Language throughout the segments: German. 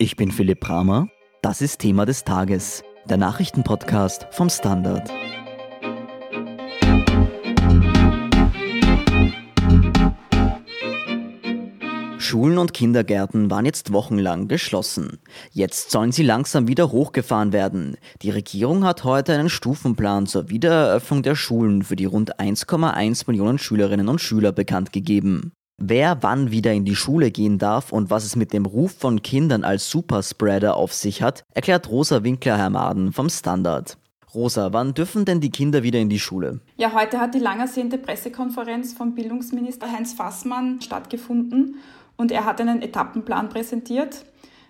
Ich bin Philipp Bramer. Das ist Thema des Tages, der Nachrichtenpodcast vom Standard. Schulen und Kindergärten waren jetzt wochenlang geschlossen. Jetzt sollen sie langsam wieder hochgefahren werden. Die Regierung hat heute einen Stufenplan zur Wiedereröffnung der Schulen für die rund 1,1 Millionen Schülerinnen und Schüler bekannt gegeben. Wer wann wieder in die Schule gehen darf und was es mit dem Ruf von Kindern als Superspreader auf sich hat, erklärt Rosa Winkler-Hermaden vom Standard. Rosa, wann dürfen denn die Kinder wieder in die Schule? Ja, heute hat die lang ersehnte Pressekonferenz vom Bildungsminister Heinz Fassmann stattgefunden und er hat einen Etappenplan präsentiert.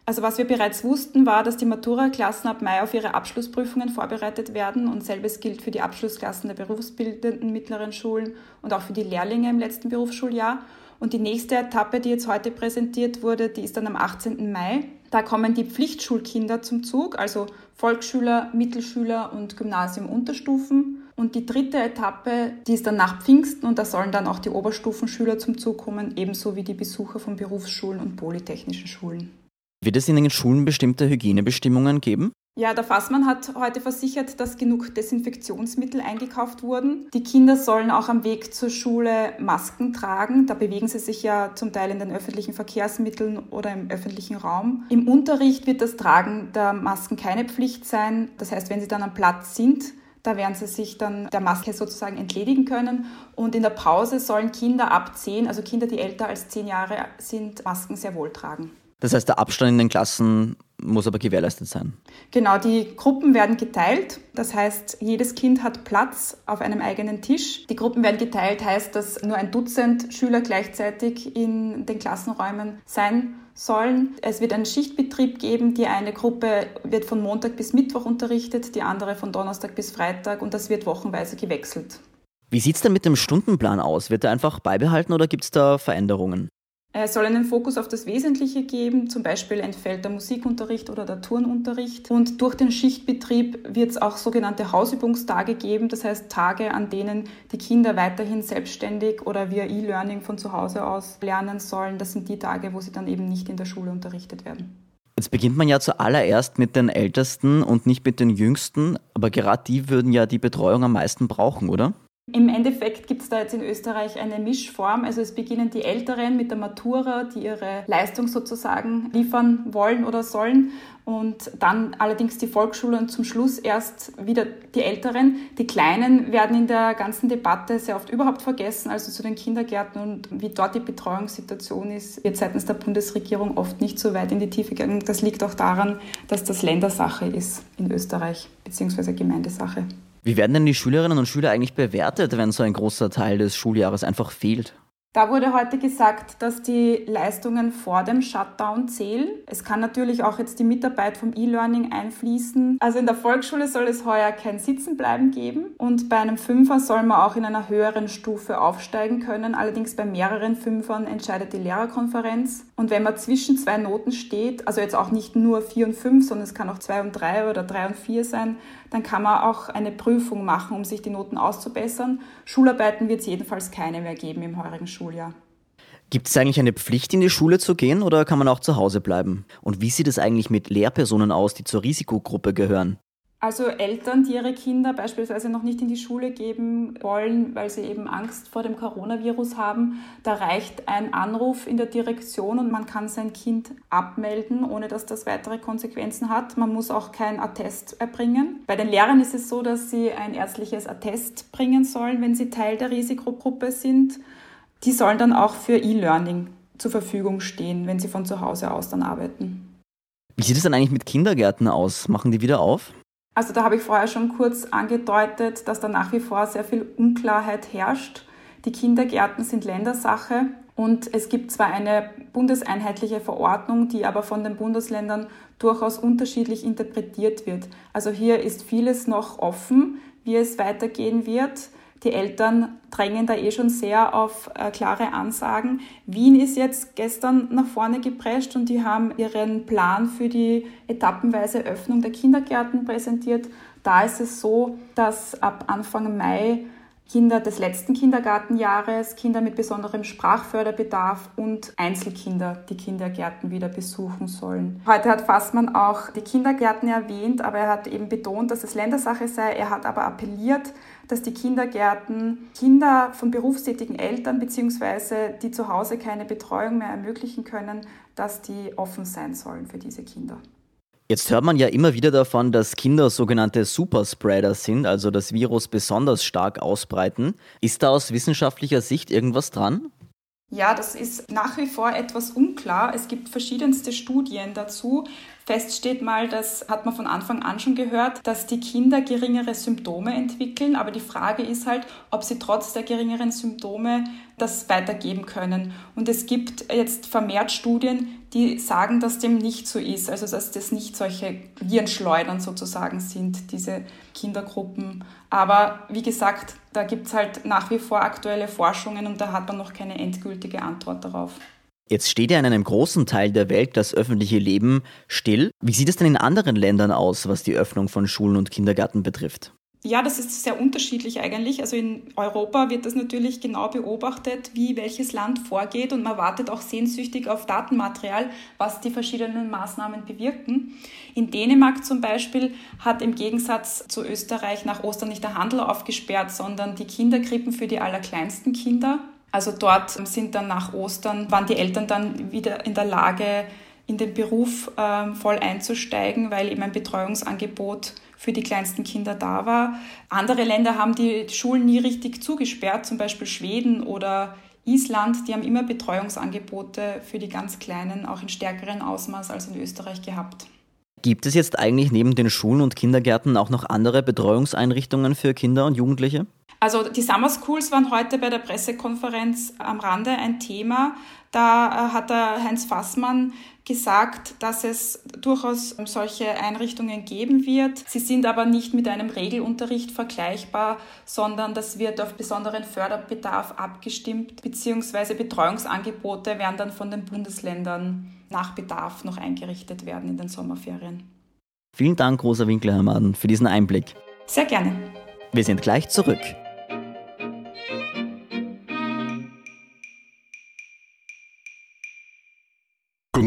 Also was wir bereits wussten, war, dass die Matura-Klassen ab Mai auf ihre Abschlussprüfungen vorbereitet werden und selbes gilt für die Abschlussklassen der berufsbildenden mittleren Schulen und auch für die Lehrlinge im letzten Berufsschuljahr. Und die nächste Etappe, die jetzt heute präsentiert wurde, die ist dann am 18. Mai. Da kommen die Pflichtschulkinder zum Zug, also Volksschüler, Mittelschüler und Gymnasium-Unterstufen. Und die dritte Etappe, die ist dann nach Pfingsten und da sollen dann auch die Oberstufenschüler zum Zug kommen, ebenso wie die Besucher von Berufsschulen und polytechnischen Schulen. Wird es in den Schulen bestimmte Hygienebestimmungen geben? Ja, der Fassmann hat heute versichert, dass genug Desinfektionsmittel eingekauft wurden. Die Kinder sollen auch am Weg zur Schule Masken tragen. Da bewegen sie sich ja zum Teil in den öffentlichen Verkehrsmitteln oder im öffentlichen Raum. Im Unterricht wird das Tragen der Masken keine Pflicht sein. Das heißt, wenn sie dann am Platz sind, da werden sie sich dann der Maske sozusagen entledigen können. Und in der Pause sollen Kinder ab 10, also Kinder, die älter als 10 Jahre sind, Masken sehr wohl tragen. Das heißt, der Abstand in den Klassen muss aber gewährleistet sein. Genau, die Gruppen werden geteilt. Das heißt, jedes Kind hat Platz auf einem eigenen Tisch. Die Gruppen werden geteilt, heißt, dass nur ein Dutzend Schüler gleichzeitig in den Klassenräumen sein sollen. Es wird einen Schichtbetrieb geben. Die eine Gruppe wird von Montag bis Mittwoch unterrichtet, die andere von Donnerstag bis Freitag und das wird wochenweise gewechselt. Wie sieht es denn mit dem Stundenplan aus? Wird er einfach beibehalten oder gibt es da Veränderungen? Es soll einen Fokus auf das Wesentliche geben, zum Beispiel entfällt der Musikunterricht oder der Turnunterricht. Und durch den Schichtbetrieb wird es auch sogenannte Hausübungstage geben, das heißt Tage, an denen die Kinder weiterhin selbstständig oder via E-Learning von zu Hause aus lernen sollen. Das sind die Tage, wo sie dann eben nicht in der Schule unterrichtet werden. Jetzt beginnt man ja zuallererst mit den Ältesten und nicht mit den Jüngsten, aber gerade die würden ja die Betreuung am meisten brauchen, oder? Im Endeffekt gibt es da jetzt in Österreich eine Mischform. Also es beginnen die Älteren mit der Matura, die ihre Leistung sozusagen liefern wollen oder sollen. Und dann allerdings die Volksschule und zum Schluss erst wieder die Älteren. Die Kleinen werden in der ganzen Debatte sehr oft überhaupt vergessen, also zu den Kindergärten und wie dort die Betreuungssituation ist, wird seitens der Bundesregierung oft nicht so weit in die Tiefe gegangen. Das liegt auch daran, dass das Ländersache ist in Österreich, beziehungsweise Gemeindesache. Wie werden denn die Schülerinnen und Schüler eigentlich bewertet, wenn so ein großer Teil des Schuljahres einfach fehlt? Da wurde heute gesagt, dass die Leistungen vor dem Shutdown zählen. Es kann natürlich auch jetzt die Mitarbeit vom E-Learning einfließen. Also in der Volksschule soll es heuer kein Sitzenbleiben geben und bei einem Fünfer soll man auch in einer höheren Stufe aufsteigen können. Allerdings bei mehreren Fünfern entscheidet die Lehrerkonferenz. Und wenn man zwischen zwei Noten steht, also jetzt auch nicht nur vier und fünf, sondern es kann auch zwei und drei oder drei und vier sein, dann kann man auch eine Prüfung machen, um sich die Noten auszubessern. Schularbeiten wird es jedenfalls keine mehr geben im heurigen Schuljahr. Gibt es eigentlich eine Pflicht, in die Schule zu gehen oder kann man auch zu Hause bleiben? Und wie sieht es eigentlich mit Lehrpersonen aus, die zur Risikogruppe gehören? Also Eltern, die ihre Kinder beispielsweise noch nicht in die Schule geben wollen, weil sie eben Angst vor dem Coronavirus haben, da reicht ein Anruf in der Direktion und man kann sein Kind abmelden, ohne dass das weitere Konsequenzen hat. Man muss auch kein Attest erbringen. Bei den Lehrern ist es so, dass sie ein ärztliches Attest bringen sollen, wenn sie Teil der Risikogruppe sind. Die sollen dann auch für E-Learning zur Verfügung stehen, wenn sie von zu Hause aus dann arbeiten. Wie sieht es dann eigentlich mit Kindergärten aus? Machen die wieder auf? Also da habe ich vorher schon kurz angedeutet, dass da nach wie vor sehr viel Unklarheit herrscht. Die Kindergärten sind Ländersache und es gibt zwar eine bundeseinheitliche Verordnung, die aber von den Bundesländern durchaus unterschiedlich interpretiert wird. Also hier ist vieles noch offen, wie es weitergehen wird. Die Eltern drängen da eh schon sehr auf äh, klare Ansagen. Wien ist jetzt gestern nach vorne geprescht und die haben ihren Plan für die etappenweise Öffnung der Kindergärten präsentiert. Da ist es so, dass ab Anfang Mai Kinder des letzten Kindergartenjahres, Kinder mit besonderem Sprachförderbedarf und Einzelkinder, die Kindergärten wieder besuchen sollen. Heute hat Fassmann auch die Kindergärten erwähnt, aber er hat eben betont, dass es Ländersache sei. Er hat aber appelliert, dass die Kindergärten Kinder von berufstätigen Eltern bzw. die zu Hause keine Betreuung mehr ermöglichen können, dass die offen sein sollen für diese Kinder. Jetzt hört man ja immer wieder davon, dass Kinder sogenannte Superspreader sind, also das Virus besonders stark ausbreiten. Ist da aus wissenschaftlicher Sicht irgendwas dran? Ja, das ist nach wie vor etwas unklar. Es gibt verschiedenste Studien dazu. Fest steht mal, das hat man von Anfang an schon gehört, dass die Kinder geringere Symptome entwickeln. Aber die Frage ist halt, ob sie trotz der geringeren Symptome das weitergeben können. Und es gibt jetzt vermehrt Studien, die sagen, dass dem nicht so ist. Also dass das nicht solche Virenschleudern sozusagen sind, diese Kindergruppen. Aber wie gesagt, da gibt es halt nach wie vor aktuelle Forschungen und da hat man noch keine endgültige Antwort darauf. Jetzt steht ja in einem großen Teil der Welt das öffentliche Leben still. Wie sieht es denn in anderen Ländern aus, was die Öffnung von Schulen und Kindergärten betrifft? Ja, das ist sehr unterschiedlich eigentlich. Also in Europa wird das natürlich genau beobachtet, wie welches Land vorgeht und man wartet auch sehnsüchtig auf Datenmaterial, was die verschiedenen Maßnahmen bewirken. In Dänemark zum Beispiel hat im Gegensatz zu Österreich nach Ostern nicht der Handel aufgesperrt, sondern die Kinderkrippen für die allerkleinsten Kinder. Also dort sind dann nach Ostern, waren die Eltern dann wieder in der Lage, in den Beruf äh, voll einzusteigen, weil eben ein Betreuungsangebot für die kleinsten Kinder da war. Andere Länder haben die Schulen nie richtig zugesperrt, zum Beispiel Schweden oder Island, die haben immer Betreuungsangebote für die ganz Kleinen auch in stärkerem Ausmaß als in Österreich gehabt. Gibt es jetzt eigentlich neben den Schulen und Kindergärten auch noch andere Betreuungseinrichtungen für Kinder und Jugendliche? Also die Summer Schools waren heute bei der Pressekonferenz am Rande ein Thema. Da äh, hat der Heinz Fassmann gesagt, dass es durchaus solche Einrichtungen geben wird. Sie sind aber nicht mit einem Regelunterricht vergleichbar, sondern das wird auf besonderen Förderbedarf abgestimmt, beziehungsweise Betreuungsangebote werden dann von den Bundesländern nach Bedarf noch eingerichtet werden in den Sommerferien. Vielen Dank, Rosa Winkler-Hermaden, für diesen Einblick. Sehr gerne. Wir sind gleich zurück.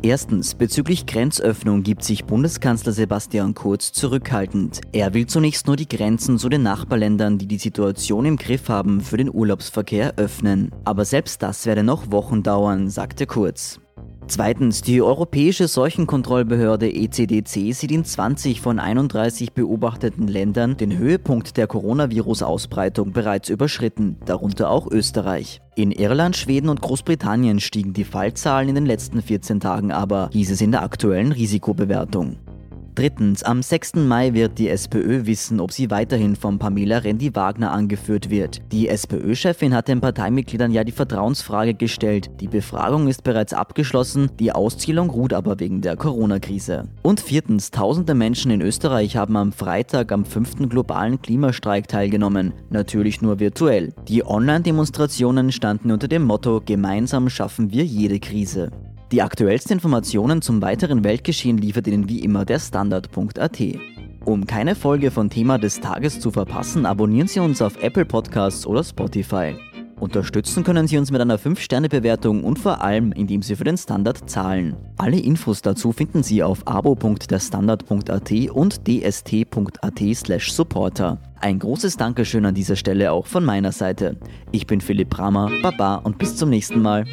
Erstens, bezüglich Grenzöffnung gibt sich Bundeskanzler Sebastian Kurz zurückhaltend. Er will zunächst nur die Grenzen zu den Nachbarländern, die die Situation im Griff haben, für den Urlaubsverkehr öffnen. Aber selbst das werde noch Wochen dauern, sagte Kurz. Zweitens, die Europäische Seuchenkontrollbehörde ECDC sieht in 20 von 31 beobachteten Ländern den Höhepunkt der Coronavirus-Ausbreitung bereits überschritten, darunter auch Österreich. In Irland, Schweden und Großbritannien stiegen die Fallzahlen in den letzten 14 Tagen aber, hieß es in der aktuellen Risikobewertung. Drittens, am 6. Mai wird die SPÖ wissen, ob sie weiterhin von Pamela Rendi-Wagner angeführt wird. Die SPÖ-Chefin hat den Parteimitgliedern ja die Vertrauensfrage gestellt. Die Befragung ist bereits abgeschlossen, die Auszählung ruht aber wegen der Corona-Krise. Und viertens, tausende Menschen in Österreich haben am Freitag am 5. globalen Klimastreik teilgenommen. Natürlich nur virtuell. Die Online-Demonstrationen standen unter dem Motto Gemeinsam schaffen wir jede Krise. Die aktuellsten Informationen zum weiteren Weltgeschehen liefert Ihnen wie immer der Standard.at. Um keine Folge von Thema des Tages zu verpassen, abonnieren Sie uns auf Apple Podcasts oder Spotify. Unterstützen können Sie uns mit einer 5-Sterne-Bewertung und vor allem, indem Sie für den Standard zahlen. Alle Infos dazu finden Sie auf abo.derstandard.at und dst.at/supporter. Ein großes Dankeschön an dieser Stelle auch von meiner Seite. Ich bin Philipp Bramer, Baba und bis zum nächsten Mal.